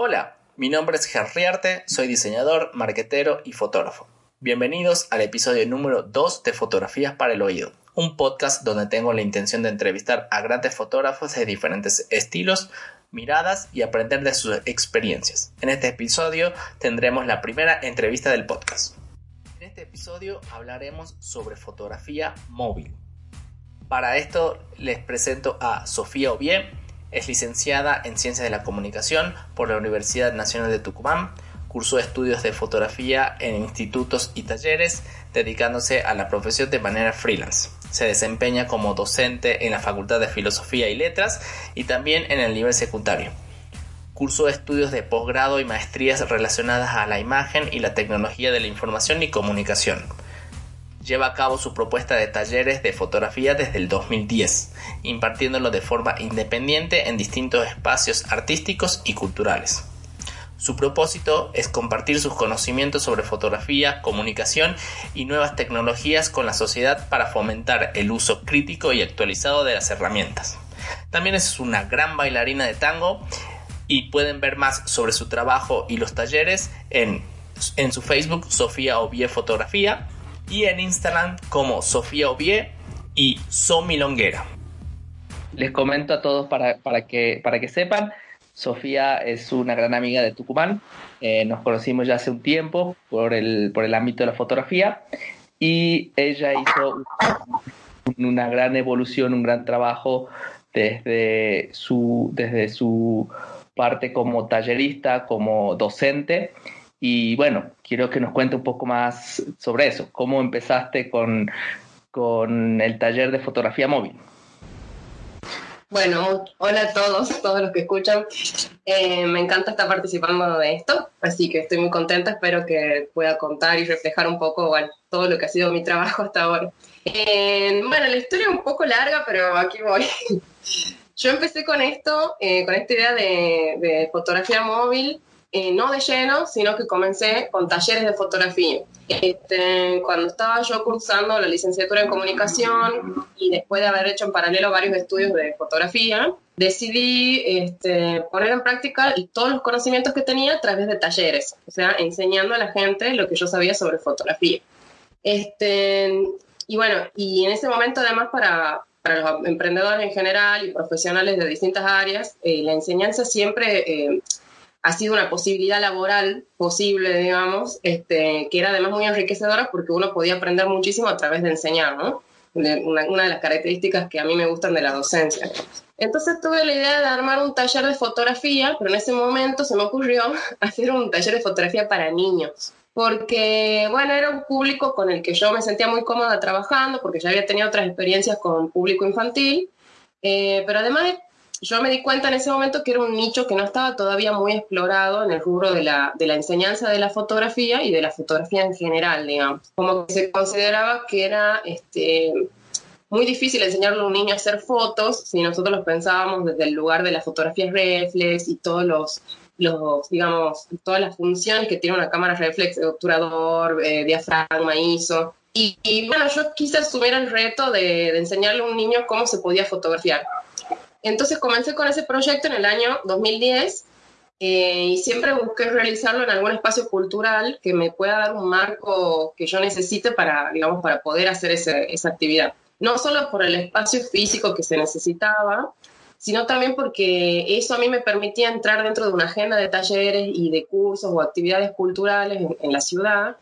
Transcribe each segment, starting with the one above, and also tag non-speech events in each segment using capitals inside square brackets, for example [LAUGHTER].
Hola, mi nombre es Gerriarte, soy diseñador, marquetero y fotógrafo. Bienvenidos al episodio número 2 de Fotografías para el Oído, un podcast donde tengo la intención de entrevistar a grandes fotógrafos de diferentes estilos, miradas y aprender de sus experiencias. En este episodio tendremos la primera entrevista del podcast. En este episodio hablaremos sobre fotografía móvil. Para esto les presento a Sofía Ovier, es licenciada en Ciencias de la Comunicación por la Universidad Nacional de Tucumán. Cursó estudios de fotografía en institutos y talleres, dedicándose a la profesión de manera freelance. Se desempeña como docente en la Facultad de Filosofía y Letras y también en el nivel secundario. Cursó estudios de posgrado y maestrías relacionadas a la imagen y la tecnología de la información y comunicación lleva a cabo su propuesta de talleres de fotografía desde el 2010, impartiéndolo de forma independiente en distintos espacios artísticos y culturales. Su propósito es compartir sus conocimientos sobre fotografía, comunicación y nuevas tecnologías con la sociedad para fomentar el uso crítico y actualizado de las herramientas. También es una gran bailarina de tango y pueden ver más sobre su trabajo y los talleres en, su Facebook Sofía Ovie Fotografía y en Instagram como Sofía Ovie y Somi Longuera. Les comento a todos para, que, para que sepan, Sofía es una gran amiga de Tucumán, eh, nos conocimos ya hace un tiempo por el, por el ámbito de la fotografía y ella hizo una gran evolución, un gran trabajo desde su, desde su parte como tallerista, como docente y bueno, quiero que nos cuente un poco más sobre eso. ¿Cómo empezaste con, con el taller de fotografía móvil? Bueno, hola a todos, todos los que escuchan. Eh, me encanta estar participando de esto, así que estoy muy contenta. Espero que pueda contar y reflejar un poco todo lo que ha sido mi trabajo hasta ahora. Eh, bueno, la historia es un poco larga, pero aquí voy. [LAUGHS] Yo empecé con esto, eh, con esta idea de, de fotografía móvil eh, no de lleno, sino que comencé con talleres de fotografía. Este, cuando estaba yo cursando la licenciatura en comunicación y después de haber hecho en paralelo varios estudios de fotografía, decidí este, poner en práctica todos los conocimientos que tenía a través de talleres, o sea, enseñando a la gente lo que yo sabía sobre fotografía. Este, y bueno, y en ese momento además para, los emprendedores en general y profesionales de distintas áreas, eh, la enseñanza siempre... Eh, ha sido una posibilidad laboral posible, digamos, este, que era además muy enriquecedora porque uno podía aprender muchísimo a través de enseñar, ¿no? una, una, de las características que a mí me gustan de la docencia. Entonces tuve la idea de armar un taller de fotografía, pero en ese momento se me ocurrió [LAUGHS] hacer un taller de fotografía para niños, porque, bueno, era un público con el que yo me sentía muy cómoda trabajando, porque ya había tenido otras experiencias con público infantil, eh, pero además yo me di cuenta en ese momento que era un nicho que no estaba todavía muy explorado en el rubro de la, de la enseñanza de la fotografía y de la fotografía en general, digamos. Como que se consideraba que era este, muy difícil enseñarle a un niño a hacer fotos si nosotros los pensábamos desde el lugar de la fotografía reflex y todos los, los digamos, todas las funciones que tiene una cámara reflex, obturador, eh, diafragma, ISO. Y, bueno, yo quise asumir el reto de, de enseñarle a un niño cómo se podía fotografiar. Entonces comencé con ese proyecto en el año 2010 eh, y siempre busqué realizarlo en algún espacio cultural que me pueda dar un marco que yo necesite para, digamos, para poder hacer esa actividad. No solo por el espacio físico que se necesitaba, sino también porque eso a mí me permitía entrar dentro de una agenda de talleres y de cursos o actividades culturales en, la ciudad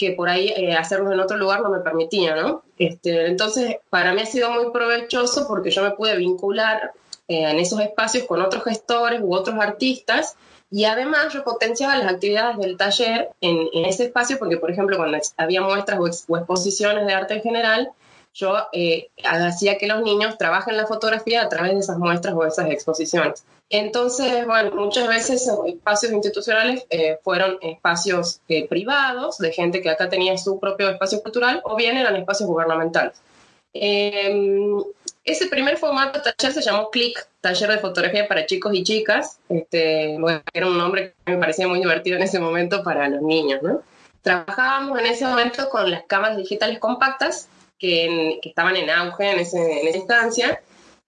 que por ahí eh, hacerlo en otro lugar no me permitía, ¿no? Este, entonces, para mí ha sido muy provechoso porque yo me pude vincular eh, en esos espacios con otros gestores u otros artistas y además yo potenciaba las actividades del taller en, ese espacio porque, por ejemplo, cuando había muestras o, exposiciones de arte en general, yo eh, hacía que los niños trabajen la fotografía a través de esas muestras o esas exposiciones. Entonces, bueno, muchas veces esos espacios institucionales eh, fueron espacios privados de gente que acá tenía su propio espacio cultural o bien eran espacios gubernamentales. Em, ese primer formato taller se llamó Click, taller de fotografía para chicos y chicas. Este, era un nombre que me parecía muy divertido en ese momento para los niños, ¿no? Trabajábamos en ese momento con las cámaras digitales compactas que, estaban en auge en, esa instancia.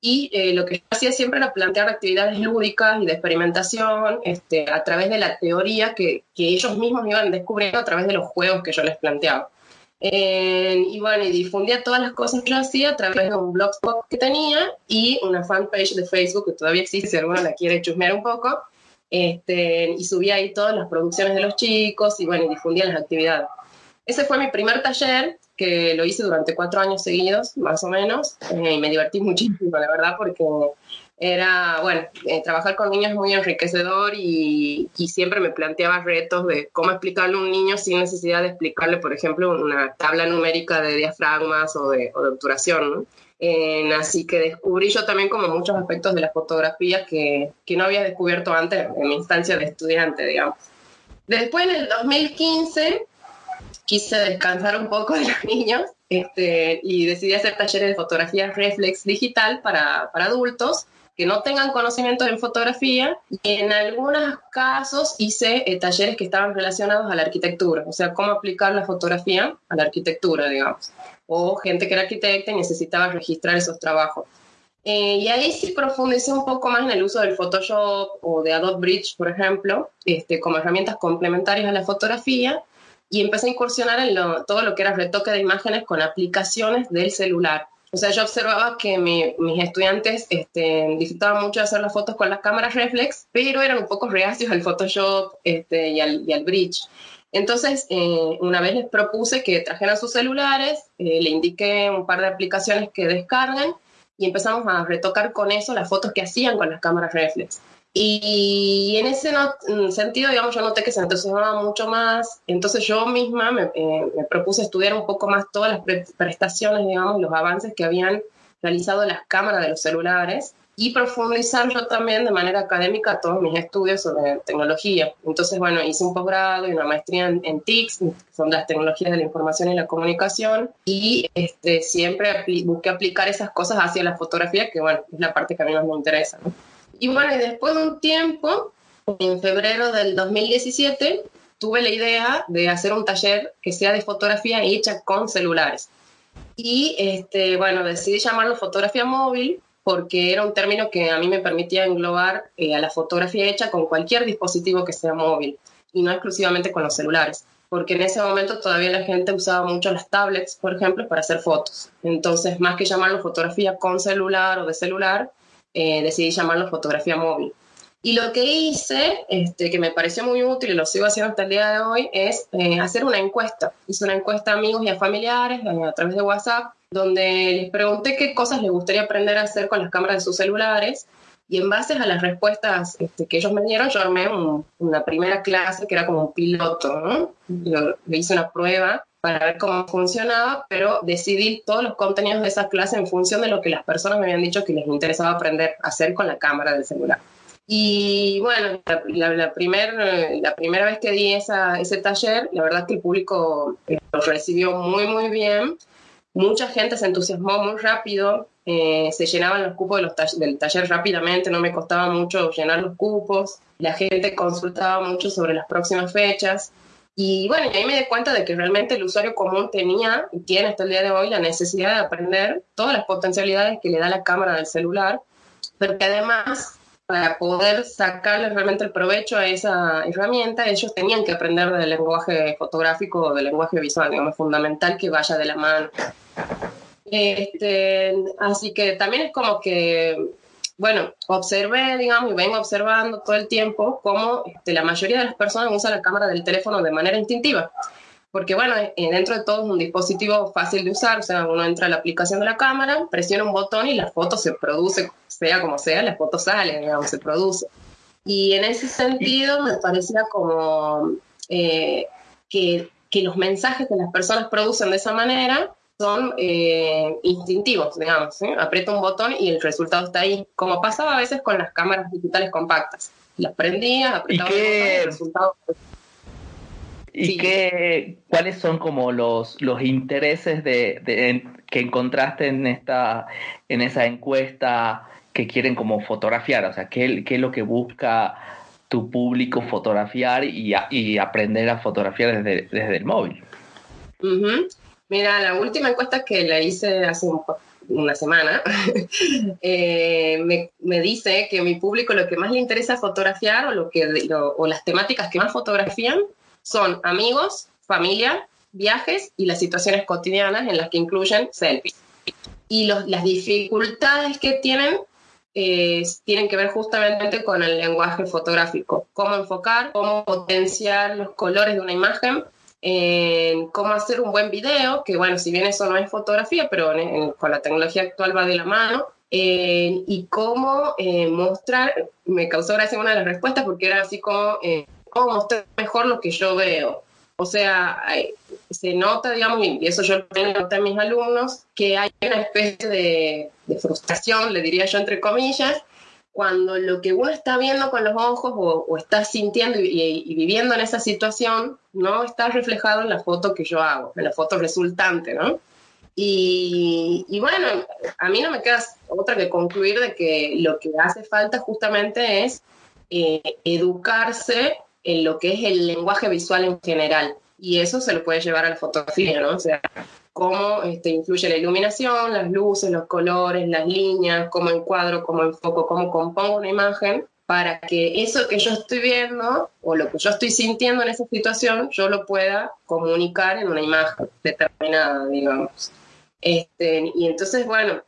Y eh, lo que yo hacía siempre era plantear actividades lúdicas y de experimentación este, a través de la teoría que, que ellos mismos iban descubriendo a través de los juegos que yo les planteaba. Eh, y bueno, y difundía todas las cosas que yo hacía a través de un blogspot que tenía y una fanpage de Facebook que todavía existe, si alguno la quiere chusmear un poco. Este, y subía ahí todas las producciones de los chicos y bueno, y difundía las actividades. Ese fue mi primer taller, que lo hice durante cuatro años seguidos, más o menos, eh, y me divertí muchísimo, la verdad, porque era, bueno, eh, trabajar con niños es muy enriquecedor y, y, siempre me planteaba retos de cómo explicarle a un niño sin necesidad de explicarle, por ejemplo, una tabla numérica de diafragmas o de, o de obturación, ¿no? Eh, así que descubrí yo también como muchos aspectos de la fotografía que, que, no había descubierto antes en mi instancia de estudiante, digamos. Después, en el 2015, quise descansar un poco de los [LAUGHS] niños este, y decidí hacer talleres de fotografía reflex digital para, para adultos que no tengan conocimientos en fotografía y en algunos casos hice eh, talleres que estaban relacionados a la arquitectura, o sea, cómo aplicar la fotografía a la arquitectura, digamos, o gente que era arquitecta y necesitaba registrar esos trabajos. Eh, y ahí sí profundicé un poco más en el uso del Photoshop o de Adobe Bridge, por ejemplo, este, como herramientas complementarias a la fotografía y empecé a incursionar en todo lo que era retoque de imágenes con aplicaciones del celular. O sea, yo observaba que mi, mis estudiantes este, disfrutaban mucho de hacer las fotos con las cámaras reflex, pero eran un poco reacios al Photoshop este, y, al, y, al, bridge. Entonces, eh, una vez les propuse que trajeran sus celulares, eh, le indiqué un par de aplicaciones que descarguen y empezamos a retocar con eso las fotos que hacían con las cámaras reflex. Y en ese mm, sentido, digamos, yo noté que se entusiasmaba mucho más. Entonces yo misma me, eh, me, propuse estudiar un poco más todas las pre prestaciones, digamos, los avances que habían realizado las cámaras de los celulares y profundizar yo también de manera académica todos mis estudios sobre tecnología. Entonces, bueno, hice un posgrado y una maestría en, en TICS, son las tecnologías de la información y la comunicación, y este, siempre apl busqué aplicar esas cosas hacia la fotografía, que bueno, es la parte que a mí más me interesa. ¿no? Y bueno, después de un tiempo, en febrero del 2017, tuve la idea de hacer un taller que sea de fotografía hecha con celulares. Y este, bueno, decidí llamarlo fotografía móvil porque era un término que a mí me permitía englobar eh, a la fotografía hecha con cualquier dispositivo que sea móvil y no exclusivamente con los celulares, porque en ese momento todavía la gente usaba mucho las tablets, por ejemplo, para hacer fotos. Entonces, más que llamarlo fotografía con celular o de celular, eh, decidí llamarlo fotografía móvil. Y lo que hice, este, que me pareció muy útil y lo sigo haciendo hasta el día de hoy, es eh, hacer una encuesta. Hice una encuesta a amigos y a familiares eh, a través de WhatsApp, donde les pregunté qué cosas les gustaría aprender a hacer con las cámaras de sus celulares. Y en base a las respuestas este, que ellos me dieron, yo armé un, una primera clase que era como un piloto, ¿no? Yo, le hice una prueba para ver cómo funcionaba, pero decidí todos los contenidos de esa clase en función de lo que las personas me habían dicho que les interesaba aprender a hacer con la cámara del celular. Y bueno, la, la, la, la primera vez que di esa, ese taller, la verdad que el público eh, lo recibió muy, muy bien. Mucha gente se entusiasmó muy rápido, eh, se llenaban los cupos de los del taller rápidamente, no me costaba mucho llenar los cupos. La gente consultaba mucho sobre las próximas fechas. Y bueno, y ahí me di cuenta de que realmente el usuario común tenía y tiene hasta el día de hoy la necesidad de aprender todas las potencialidades que le da la cámara del celular, pero que además para poder sacarle realmente el provecho a esa herramienta, ellos tenían que aprender del lenguaje fotográfico o del lenguaje visual, digamos, fundamental que vaya de la mano. Este, así que también es como que bueno, observé, digamos, y vengo observando todo el tiempo cómo este, la mayoría de las personas usan la cámara del teléfono de manera instintiva. Porque, bueno, eh, dentro de todo es un dispositivo fácil de usar, o sea, uno entra a la aplicación de la cámara, presiona un botón y la foto se produce, sea como sea, la foto sale, digamos, se produce. Y en ese sentido me parecía como eh, que, que los mensajes que las personas producen de esa manera son eh, instintivos, digamos. ¿sí? Aprieto un botón y el resultado está ahí, como pasaba a veces con las cámaras digitales compactas. Las prendía, apretaba ¿Y qué, el, botón y el resultado. ¿Y sí. qué, cuáles son como los, los intereses de, de en, que encontraste en, esta, en esa encuesta que quieren como fotografiar? O sea, ¿qué, qué es lo que busca tu público fotografiar y, a, y aprender a fotografiar desde, desde el móvil? Uh -huh. Mira, la última encuesta que la hice hace un, una semana, [LAUGHS] eh, me, me, dice que mi público lo que más le interesa fotografiar o, lo que, o las temáticas que más fotografían son amigos, familia, viajes y las situaciones cotidianas en las que incluyen selfies. Y los, las dificultades que tienen eh, tienen que ver justamente con el lenguaje fotográfico, cómo enfocar, cómo potenciar los colores de una imagen, cómo hacer un buen video, que bueno, si bien eso no es fotografía, pero con la tecnología actual va de la mano, y cómo eh, mostrar, me causó gracia una de las respuestas porque era así como, eh, cómo mostrar mejor lo que yo veo. O sea, se nota, digamos, y eso yo lo noté a mis alumnos, que hay una especie de, frustración, le diría yo entre comillas, cuando lo que uno está viendo con los ojos o, está sintiendo y, viviendo en esa situación no está reflejado en la foto que yo hago, en la foto resultante, ¿no? Y, bueno, a mí no me queda otra que concluir de que lo que hace falta justamente es eh, educarse en lo que es el lenguaje visual en general. Y eso se lo puede llevar a la fotografía, ¿no? O sea, cómo este, influye la iluminación, las luces, los colores, las líneas, cómo encuadro, cómo enfoco, cómo compongo una imagen para que eso que yo estoy viendo o lo que yo estoy sintiendo en esa situación, yo lo pueda comunicar en una imagen determinada, digamos. Este, y entonces, bueno,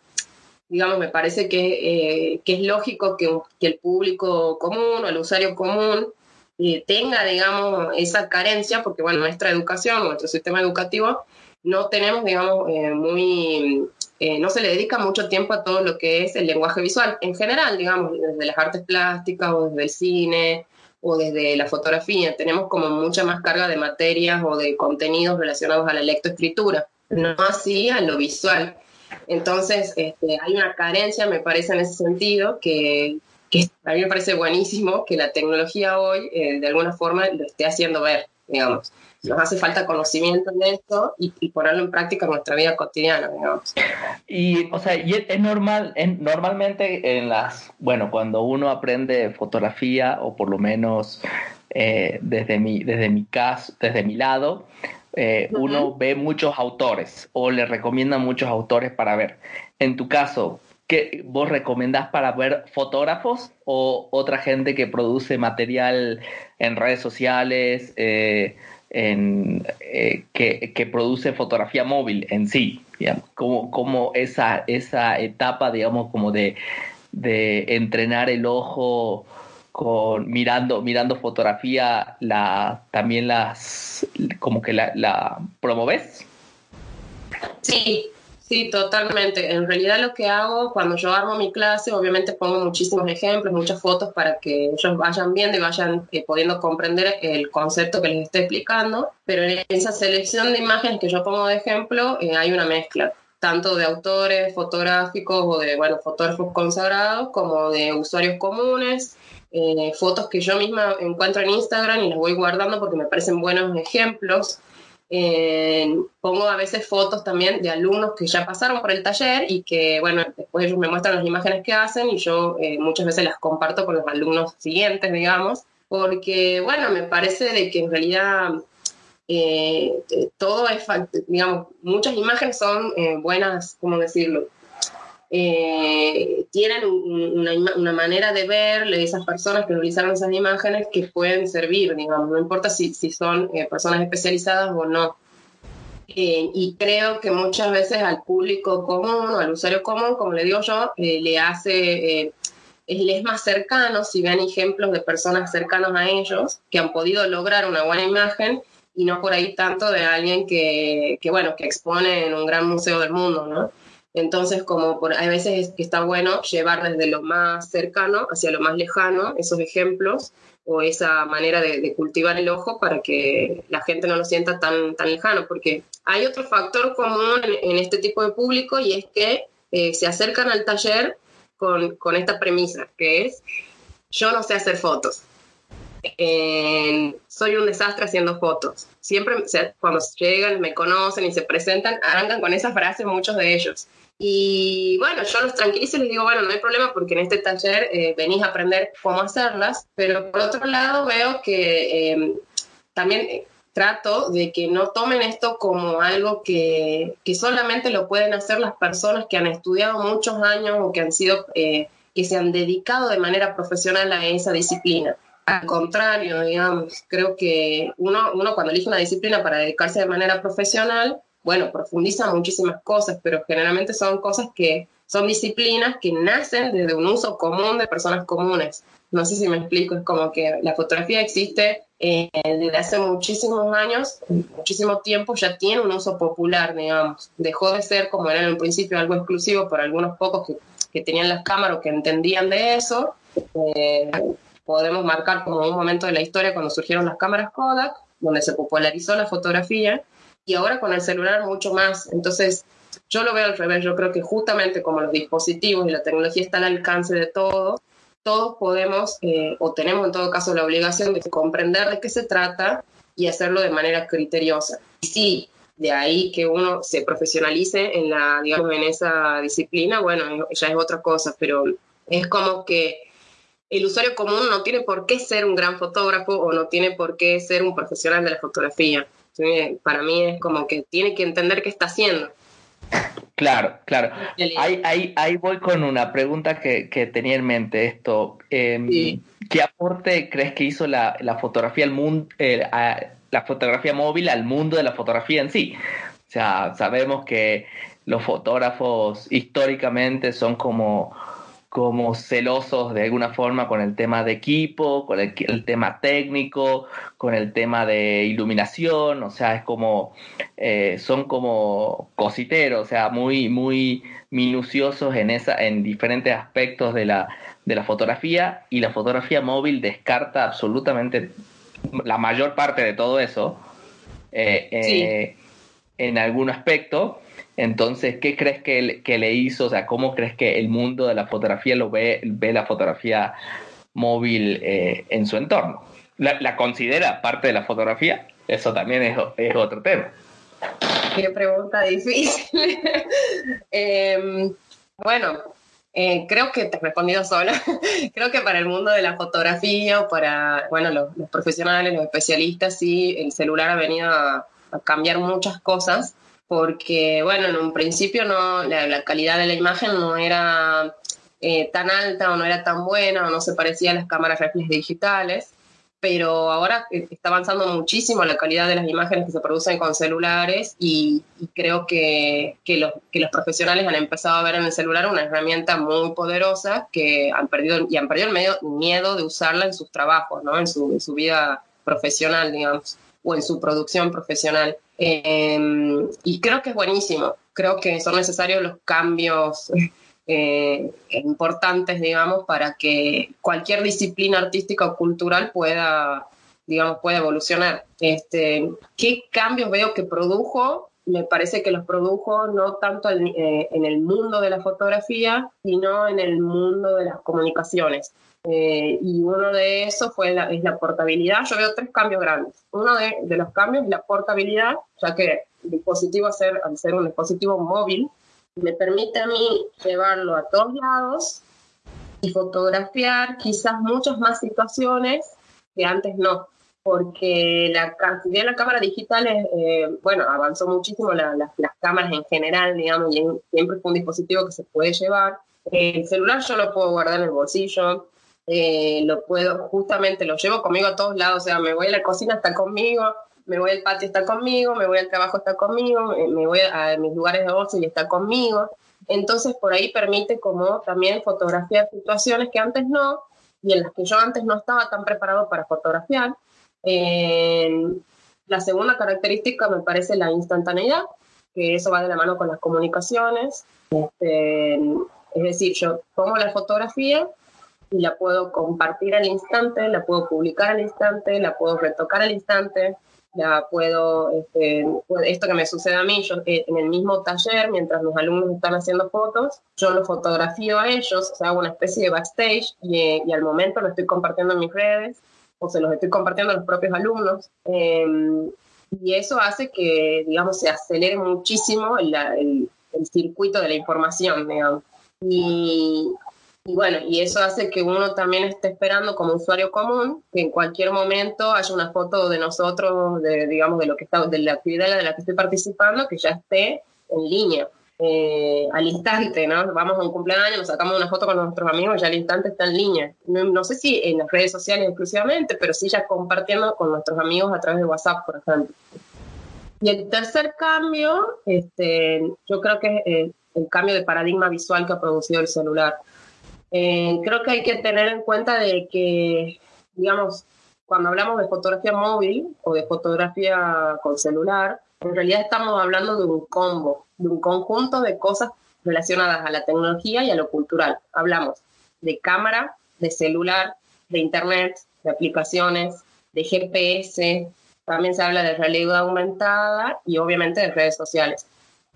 digamos, me parece que, eh, que es lógico que, que, el público común o el usuario común eh, tenga, digamos, esa carencia, porque, bueno, nuestra educación, nuestro sistema educativo, no tenemos, digamos, eh, muy, eh, no se le dedica mucho tiempo a todo lo que es el lenguaje visual, en general, digamos, desde las artes plásticas o desde el cine o desde la fotografía, tenemos como mucha más carga de materias o de contenidos relacionados a la lectoescritura, no así a lo visual. Entonces, este, hay una carencia, me parece, en ese sentido, que, a mí me parece buenísimo que la tecnología hoy eh, de alguna forma lo esté haciendo ver, digamos. Nos hace falta conocimiento de esto y, ponerlo en práctica en nuestra vida cotidiana, digamos. Y, o sea, y es normal, normalmente en las, bueno, cuando uno aprende fotografía, o por lo menos eh, desde, mi, desde mi caso, desde mi lado, eh, uno ve muchos autores o le recomiendan muchos autores para ver. En tu caso, ¿Qué vos recomendás para ver fotógrafos o otra gente que produce material en redes sociales, eh, en, eh, que, produce fotografía móvil en sí? Digamos, como, esa, esa etapa, digamos, como de, de entrenar el ojo con mirando mirando fotografía la también las como que la, la promoves sí Sí, totalmente. En realidad lo que hago cuando yo armo mi clase, obviamente pongo muchísimos ejemplos, muchas fotos para que ellos vayan viendo y vayan eh, pudiendo comprender el concepto que les estoy explicando, pero en esa selección de imágenes que yo pongo de ejemplo eh, hay una mezcla tanto de autores fotográficos o de bueno, fotógrafos consagrados como de usuarios comunes, eh, fotos que yo misma encuentro en Instagram y las voy guardando porque me parecen buenos ejemplos pongo a veces fotos también de alumnos que ya pasaron por el taller y que, bueno, después ellos me muestran las imágenes que hacen y yo eh, muchas veces las comparto con los alumnos siguientes, digamos, porque, bueno, me parece de que en realidad eh, todo es, digamos, muchas imágenes son eh, buenas, ¿cómo decirlo? Eh, tienen una, manera de ver esas personas que realizaron esas imágenes que pueden servir, digamos, no importa si, si son eh, personas especializadas o no. Eh, y creo que muchas veces al público común o al usuario común, como le digo yo, le hace, les es más cercano si ven ejemplos de personas cercanas a ellos que han podido lograr una buena imagen y no por ahí tanto de alguien que, que bueno, que expone en un gran museo del mundo, ¿no? Entonces, como por, hay veces está bueno llevar desde lo más cercano hacia lo más lejano esos ejemplos o esa manera de, cultivar el ojo para que la gente no lo sienta tan, tan lejano, porque hay otro factor común en, este tipo de público y es que eh, se acercan al taller con, con, esta premisa, que es, yo no sé hacer fotos. soy un desastre haciendo fotos. Siempre cuando llegan, me conocen y se presentan, arrancan con esa frase muchos de ellos. Y bueno, yo los tranquilizo y les digo, bueno, no hay problema porque en este taller eh, venís a aprender cómo hacerlas, pero por otro lado veo que em, también trato de que no tomen esto como algo que, que, solamente lo pueden hacer las personas que han estudiado muchos años o que han sido, eh, que se han dedicado de manera profesional a esa disciplina. Al contrario, digamos, creo que uno, uno cuando elige una disciplina para dedicarse de manera profesional, bueno, profundiza muchísimas cosas, pero generalmente son cosas que son disciplinas que nacen desde un uso común de personas comunes. No sé si me explico, es como que la fotografía existe eh, desde hace muchísimos años, muchísimo tiempo, ya tiene un uso popular, digamos. Dejó de ser, como era en un principio, algo exclusivo por algunos pocos que, que tenían las cámaras o que entendían de eso. Eh, podemos marcar como un momento de la historia cuando surgieron las cámaras Kodak, donde se popularizó la fotografía, y ahora con el celular mucho más. Entonces, yo lo veo al revés, yo creo que justamente como los dispositivos y la tecnología están al alcance de todos, todos podemos eh, o tenemos en todo caso la obligación de comprender de qué se trata y hacerlo de manera criteriosa. Y sí, de ahí que uno se profesionalice en la, digamos, en esa disciplina, bueno, ya es otra cosa, pero es como que el usuario común no tiene por qué ser un gran fotógrafo o no tiene por qué ser un profesional de la fotografía. Para mí es como que tiene que entender qué está haciendo. Claro, claro. Ahí, ahí, ahí voy con una pregunta que, que tenía en mente esto. Eh, ¿Qué aporte crees que hizo la, la fotografía al mundo, eh, la fotografía móvil al mundo de la fotografía en sí? O sea, sabemos que los fotógrafos históricamente son como como celosos de alguna forma con el tema de equipo, con el, tema técnico, con el tema de iluminación, o sea, es como, eh, son como cositeros, o sea, muy, muy minuciosos en, esa, en diferentes aspectos de la, de la fotografía y la fotografía móvil descarta absolutamente la mayor parte de todo eso. Eh, eh, en algún aspecto entonces, ¿qué crees que, que, le hizo? O sea, ¿cómo crees que el mundo de la fotografía lo ve, ve la fotografía móvil eh, en su entorno? ¿La, considera parte de la fotografía? Eso también es, otro tema. Qué pregunta difícil. [LAUGHS] Em, bueno, eh, creo que te he respondido sola. [LAUGHS] creo que para el mundo de la fotografía o para bueno, los, los, profesionales, los especialistas, sí, el celular ha venido a cambiar muchas cosas porque, bueno, en un principio no, la, calidad de la imagen no era eh, tan alta o no era tan buena o no se parecía a las cámaras reflex digitales, pero ahora eh, está avanzando muchísimo la calidad de las imágenes que se producen con celulares y, creo que, que, los, que los profesionales han empezado a ver en el celular una herramienta muy poderosa que han perdido y han perdido el medio, miedo de usarla en sus trabajos, ¿no? en, su, en su vida profesional, digamos, o en su producción profesional. Em, y creo que es buenísimo. Creo que son necesarios los cambios eh, importantes, digamos, para que cualquier disciplina artística o cultural pueda, digamos, pueda evolucionar. Este, ¿Qué cambios veo que produjo? Me parece que los produjo no tanto en, eh, en el mundo de la fotografía, sino en el mundo de las comunicaciones. Eh, y uno de esos fue la, portabilidad. Yo veo tres cambios grandes. Uno de, de los cambios es la portabilidad, ya que el dispositivo, ser, al ser un dispositivo móvil, me permite a mí llevarlo a todos lados y fotografiar quizás muchas más situaciones que antes no, porque la, cantidad de la cámara digital, es, eh, bueno, avanzó muchísimo las cámaras en general, digamos, y siempre fue un dispositivo que se puede llevar. El celular yo lo puedo guardar en el bolsillo, eh, lo puedo, justamente lo llevo conmigo a todos lados, o sea, me voy a la cocina, está conmigo, me voy al patio, está conmigo, me voy al trabajo, está conmigo, me voy a mis lugares de ocio y está conmigo. Entonces, por ahí permite como también fotografiar situaciones que antes no, y en las que yo antes no estaba tan preparado para fotografiar. La segunda característica me parece la instantaneidad, que eso va de la mano con las comunicaciones. Este, es decir, yo pongo la fotografía y la puedo compartir al instante, la puedo publicar al instante, la puedo retocar al instante, la puedo, este, esto que me sucede a mí, yo eh, en el mismo taller, mientras mis alumnos están haciendo fotos, yo los fotografío a ellos, o sea, hago una especie de backstage y, y al momento lo estoy compartiendo en mis redes o se los estoy compartiendo a los propios alumnos. Em, y eso hace que, digamos, se acelere muchísimo el, el, el circuito de la información, digamos. Y, Y bueno, y eso hace que uno también esté esperando como usuario común que en cualquier momento haya una foto de nosotros, de, digamos, de lo que está, de la actividad de la que estoy participando, que ya esté en línea. Eh, al instante, ¿no? Vamos a un cumpleaños, nos sacamos una foto con nuestros amigos y al instante está en línea. No, sé si en las redes sociales exclusivamente, pero sí ya compartiendo con nuestros amigos a través de WhatsApp, por ejemplo. Y el tercer cambio, este, yo creo que es eh, el cambio de paradigma visual que ha producido el celular. Eh, creo que hay que tener en cuenta de que, digamos, cuando hablamos de fotografía móvil o de fotografía con celular, en realidad estamos hablando de un combo, de un conjunto de cosas relacionadas a la tecnología y a lo cultural. Hablamos de cámara, de celular, de internet, de aplicaciones, de GPS, también se habla de realidad aumentada y obviamente de redes sociales.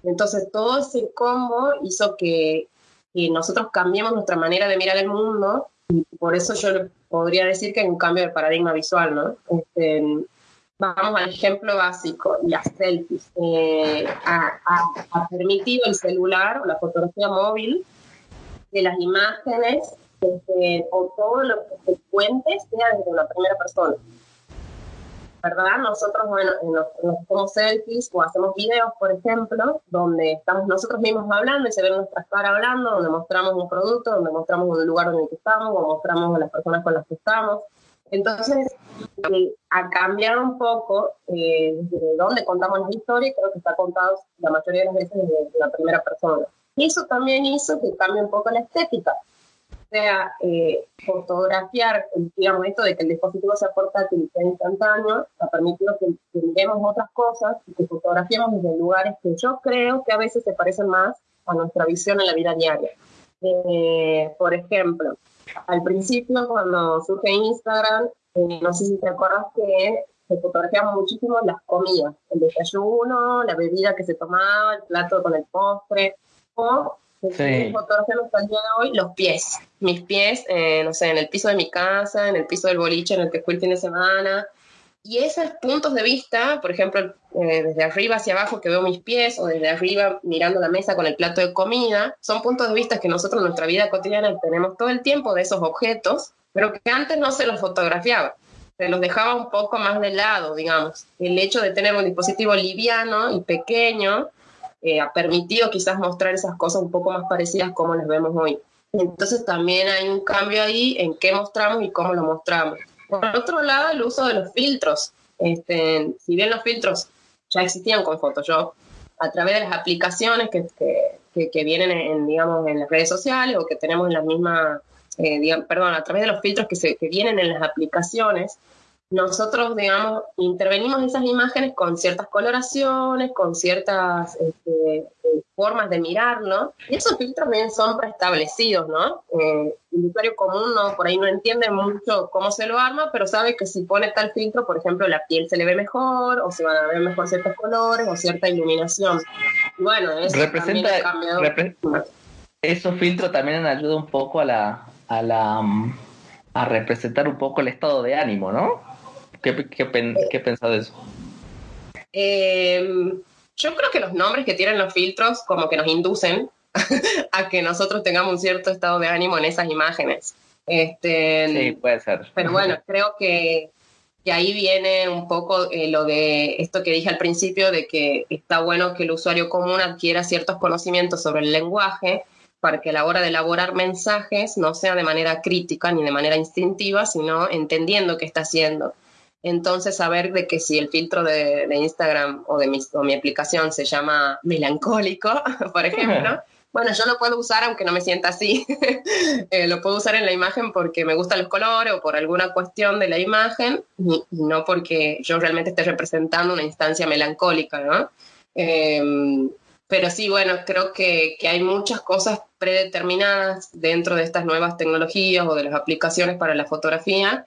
Entonces todo ese combo hizo que, nosotros cambiemos nuestra manera de mirar el mundo y por eso yo podría decir que hay un cambio de paradigma visual, ¿no? Este, vamos al ejemplo básico, las selfies. Eh, ha, permitido el celular o la fotografía móvil que las imágenes este, o todo lo que se cuente sea desde una primera persona. ¿verdad? Nosotros, bueno, nos, hacemos selfies o hacemos videos, por ejemplo, donde estamos nosotros mismos hablando y se ven nuestras caras hablando, donde mostramos un producto, donde mostramos un lugar donde estamos, o mostramos a las personas con las que estamos. Entonces, eh, ha cambiado un poco eh, de dónde contamos las historias, creo que está contado la mayoría de las veces de la primera persona. Y eso también hizo que cambie un poco la estética sea eh, fotografiar, digamos, esto de que el dispositivo sea portátil y sea instantáneo, ha permitido que, miremos otras cosas y que fotografiemos desde lugares que yo creo que a veces se parecen más a nuestra visión en la vida diaria. Eh, por ejemplo, al principio cuando surge Instagram, eh, no sé si te acuerdas que se fotografiaban muchísimo las comidas, el desayuno, la bebida que se tomaba, el plato con el postre, o Sí. Fotografiando hasta el día de hoy los pies. Mis pies, eh, no sé, en el piso de mi casa, en el piso del boliche en el que fui el fin de semana. Y esos puntos de vista, por ejemplo, eh, desde arriba hacia abajo que veo mis pies o desde arriba mirando la mesa con el plato de comida, son puntos de vista que nosotros en nuestra vida cotidiana tenemos todo el tiempo de esos objetos, pero que antes no se los fotografiaba. Se los dejaba un poco más de lado, digamos. El hecho de tener un dispositivo liviano y pequeño eh, ha permitido quizás mostrar esas cosas un poco más parecidas como las vemos hoy. Entonces también hay un cambio ahí en qué mostramos y cómo lo mostramos. Por otro lado, el uso de los filtros. Este, si bien los filtros ya existían con Photoshop, a través de las aplicaciones que, que, vienen en, digamos, en las redes sociales o que tenemos en las mismas, eh, perdón, a través de los filtros que, se, que vienen en las aplicaciones, nosotros, digamos, intervenimos esas imágenes con ciertas coloraciones, con ciertas este, eh, formas de mirarlo, y esos filtros también son preestablecidos, ¿no? Eh, el usuario común no, por ahí no entiende mucho cómo se lo arma, pero sabe que si pone tal filtro, por ejemplo, la piel se le ve mejor, o se van a ver mejor ciertos colores, o cierta iluminación. bueno, eso Representa, también ha cambiado. esos filtros también ayudan un poco a la... A la a representar un poco el estado de ánimo, ¿no? ¿Qué, qué, qué pensás de eso? Em, yo creo que los nombres que tienen los filtros como que nos inducen [LAUGHS] a que nosotros tengamos un cierto estado de ánimo en esas imágenes. Este, sí, puede ser. Pero bueno, [LAUGHS] creo que, que ahí viene un poco eh, lo de esto que dije al principio, de que está bueno que el usuario común adquiera ciertos conocimientos sobre el lenguaje para que a la hora de elaborar mensajes no sea de manera crítica ni de manera instintiva, sino entendiendo qué está haciendo. Entonces, saber de que si el filtro de, Instagram o de mi, mi, aplicación se llama melancólico, [LAUGHS] por ejemplo, [LAUGHS] bueno, yo lo puedo usar aunque no me sienta así. [LAUGHS] Eh, lo puedo usar en la imagen porque me gustan los colores o por alguna cuestión de la imagen y, no porque yo realmente esté representando una instancia melancólica, ¿no? Em, pero sí, bueno, creo que, que, hay muchas cosas predeterminadas dentro de estas nuevas tecnologías o de las aplicaciones para la fotografía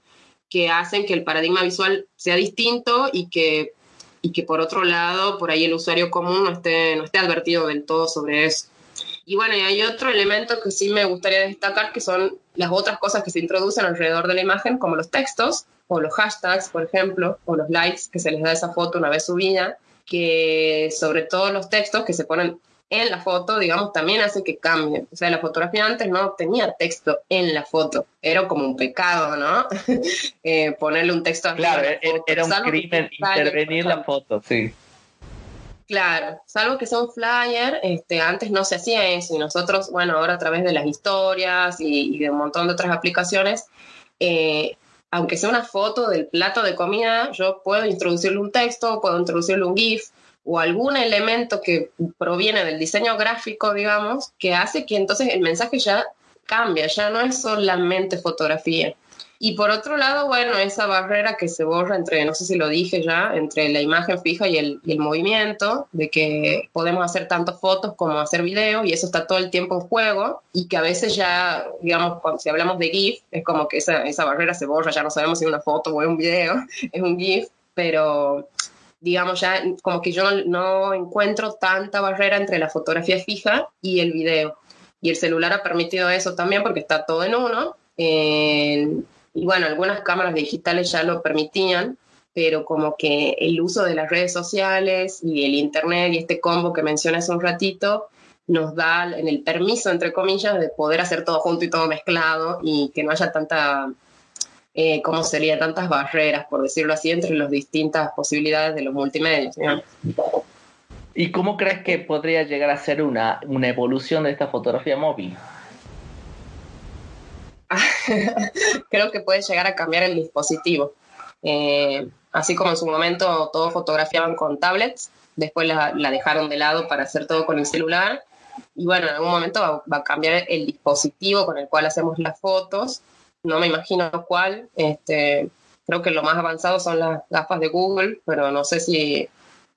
que hacen que el paradigma visual sea distinto y que, y que por otro lado, por ahí el usuario común no esté, no esté advertido del todo sobre eso. Y bueno, y hay otro elemento que sí me gustaría destacar, que son las otras cosas que se introducen alrededor de la imagen, como los textos o los hashtags, por ejemplo, o los likes que se les da a esa foto una vez subida, que sobre todo los textos que se ponen en la foto, digamos, también hace que cambie. O sea, la fotografía antes no tenía texto en la foto. Era como un pecado, ¿no? [LAUGHS] Eh, ponerle un texto Claro, era, un crimen intervenir la foto, sí. Claro, salvo que sea un flyer, este, antes no se hacía eso y nosotros, bueno, ahora a través de las historias y, de un montón de otras aplicaciones, eh, aunque sea una foto del plato de comida, yo puedo introducirle un texto, puedo introducirle un GIF o algún elemento que proviene del diseño gráfico, digamos, que hace que entonces el mensaje ya cambia, ya no es solamente fotografía. Y por otro lado, bueno, esa barrera que se borra entre, no sé si lo dije ya, entre la imagen fija y el, movimiento, de que podemos hacer tanto fotos como hacer videos y eso está todo el tiempo en juego y que a veces ya, digamos, cuando, si hablamos de GIF, es como que esa, esa barrera se borra, ya no sabemos si es una foto o es un video, [LAUGHS] es un GIF, pero digamos ya como que yo no encuentro tanta barrera entre la fotografía fija y el video. Y el celular ha permitido eso también porque está todo en uno. Y bueno, algunas cámaras digitales ya lo permitían, pero como que el uso de las redes sociales y el Internet y este combo que mencioné hace un ratito nos da en el permiso, entre comillas, de poder hacer todo junto y todo mezclado y que no haya tanta, eh, ¿cómo sería? Tantas barreras, por decirlo así, entre las distintas posibilidades de los multimedios. ¿Y cómo crees que podría llegar a ser una, una evolución de esta fotografía móvil? [LAUGHS] creo que puede llegar a cambiar el dispositivo. Eh, así como en su momento todos fotografiaban con tablets, después la, dejaron de lado para hacer todo con el celular. Y bueno, en algún momento va, a cambiar el dispositivo con el cual hacemos las fotos. No me imagino cuál. Este, creo que lo más avanzado son las gafas de Google, pero no sé si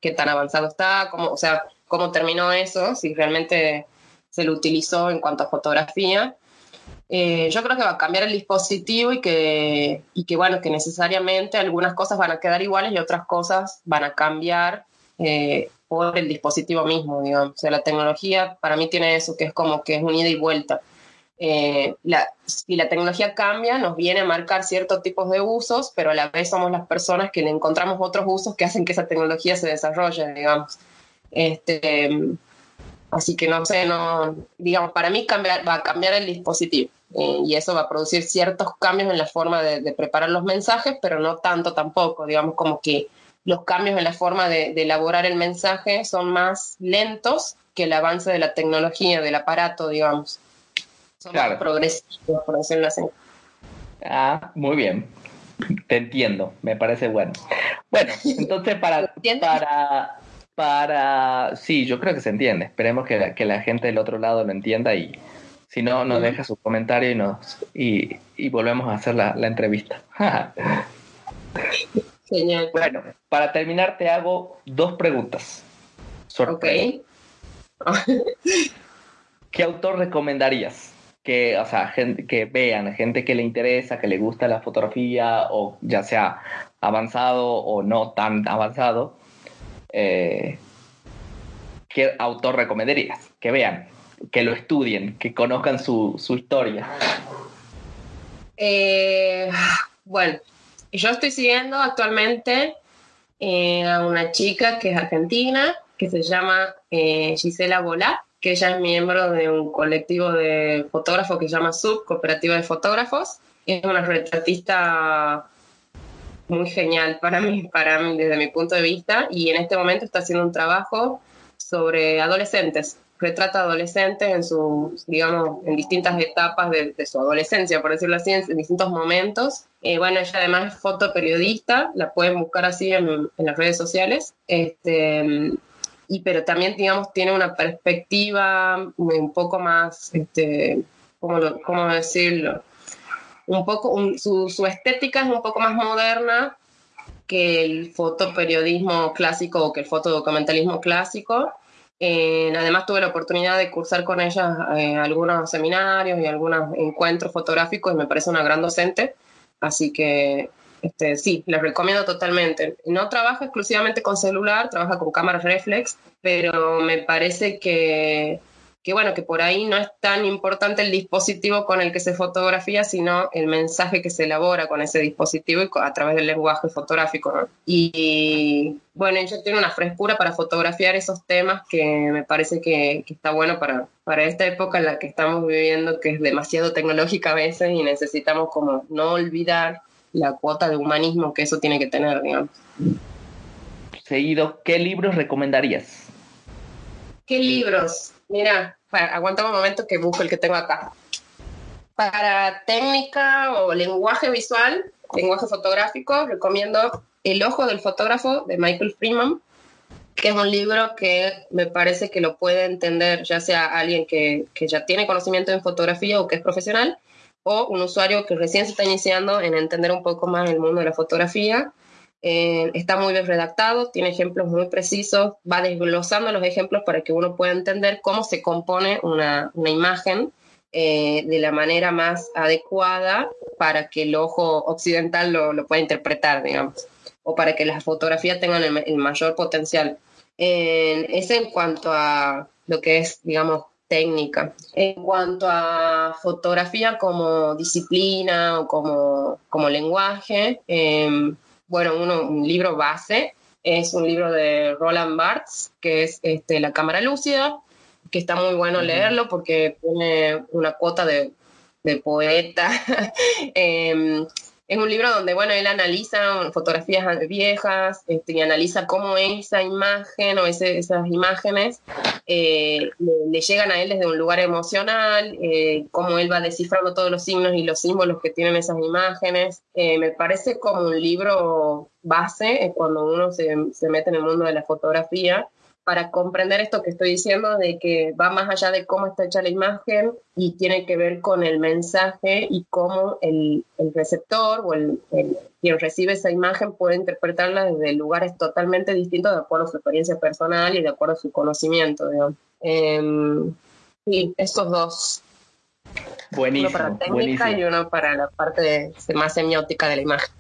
qué tan avanzado está, cómo, o sea, cómo terminó eso, si realmente se lo utilizó en cuanto a fotografía. Eh, yo creo que va a cambiar el dispositivo y que, y que, bueno, que necesariamente algunas cosas van a quedar iguales y otras cosas van a cambiar eh, por el dispositivo mismo, digamos. O sea, la tecnología para mí tiene eso, que es como que es un ida y vuelta. Eh, la, si la tecnología cambia, nos viene a marcar ciertos tipos de usos, pero a la vez somos las personas que le encontramos otros usos que hacen que esa tecnología se desarrolle, digamos. Este, Así que no sé, no, digamos, para mí cambiar, va a cambiar el dispositivo eh, y eso va a producir ciertos cambios en la forma de, preparar los mensajes, pero no tanto tampoco, digamos, como que los cambios en la forma de, elaborar el mensaje son más lentos que el avance de la tecnología, del aparato, digamos. Son más progresivos, por decirlo así. Ah, muy bien. Te entiendo, me parece bueno. Bueno, [LAUGHS] entonces para, para para... Sí, yo creo que se entiende. Esperemos que la, que la gente del otro lado lo entienda y si no, nos deja su comentario y, nos, y, y volvemos a hacer la, la entrevista. [LAUGHS] Genial. Bueno, para terminar te hago dos preguntas. Ok. ¿Qué autor recomendarías? Que, o sea, gente, que vean, gente que le interesa, que le gusta la fotografía, o ya sea avanzado o no tan avanzado, eh, ¿qué autor recomendarías? Que vean, que lo estudien, que conozcan su, historia. Eh, bueno, yo estoy siguiendo actualmente eh, a una chica que es argentina, que se llama Gisela Bolá, que ella es miembro de un colectivo de fotógrafos que se llama Sub, Cooperativa de Fotógrafos. Es una retratista muy genial para mí, para mí, desde mi punto de vista, y en este momento está haciendo un trabajo sobre adolescentes, retrata adolescentes en sus, digamos, en distintas etapas de, su adolescencia, por decirlo así, en, distintos momentos. Eh, bueno, ella además es fotoperiodista, la pueden buscar así en, las redes sociales, este, y pero también, digamos, tiene una perspectiva un poco más, este, ¿cómo, cómo decirlo? un poco, su, su, estética es un poco más moderna que el fotoperiodismo clásico o que el fotodocumentalismo clásico. Eh, además tuve la oportunidad de cursar con ella eh, algunos seminarios y algunos encuentros fotográficos y me parece una gran docente, así que este, sí, les recomiendo totalmente. No trabaja exclusivamente con celular, trabaja con cámaras reflex, pero me parece que que bueno, que por ahí no es tan importante el dispositivo con el que se fotografía, sino el mensaje que se elabora con ese dispositivo y a través del lenguaje fotográfico. Y, bueno, ella tiene una frescura para fotografiar esos temas que me parece que, está bueno para, para esta época en la que estamos viviendo, que es demasiado tecnológica a veces y necesitamos como no olvidar la cuota de humanismo que eso tiene que tener, digamos. Seguido, ¿qué libros recomendarías? ¿Qué libros? Mira, aguanta un momento que busco el que tengo acá. Para técnica o lenguaje visual, lenguaje fotográfico, recomiendo El ojo del fotógrafo de Michael Freeman, que es un libro que me parece que lo puede entender ya sea alguien que, que ya tiene conocimiento en fotografía o que es profesional, o un usuario que recién se está iniciando en entender un poco más el mundo de la fotografía eh, está muy bien redactado, tiene ejemplos muy precisos, va desglosando los ejemplos para que uno pueda entender cómo se compone una, imagen eh, de la manera más adecuada para que el ojo occidental lo, pueda interpretar, digamos, o para que las fotografías tengan el, mayor potencial. es en cuanto a lo que es, digamos, técnica. En cuanto a fotografía como disciplina o como, como lenguaje, eh, bueno, un libro base es un libro de Roland Barthes, que es este, La cámara lúcida, que está muy bueno leerlo porque tiene una cuota de, de poeta. [LAUGHS] eh, es un libro donde, bueno, él analiza fotografías viejas este, y analiza cómo esa imagen o esas imágenes eh, le, llegan a él desde un lugar emocional, eh, cómo él va descifrando todos los signos y los símbolos que tienen esas imágenes. Eh, me parece como un libro base cuando uno se, se mete en el mundo de la fotografía para comprender esto que estoy diciendo, de que va más allá de cómo está hecha la imagen y tiene que ver con el mensaje y cómo el, receptor o el, quien recibe esa imagen puede interpretarla desde lugares totalmente distintos de acuerdo a su experiencia personal y de acuerdo a su conocimiento. Em, sí, estos dos. Buenísimo. Uno para la técnica y uno para la parte más semiótica de la imagen.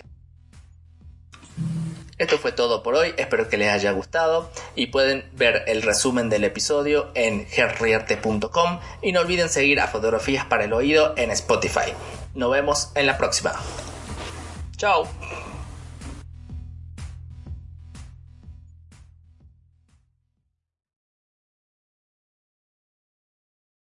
Esto fue todo por hoy, espero que les haya gustado y pueden ver el resumen del episodio en gerrierte.com y no olviden seguir a Fotografías para el Oído en Spotify. Nos vemos en la próxima. Chao.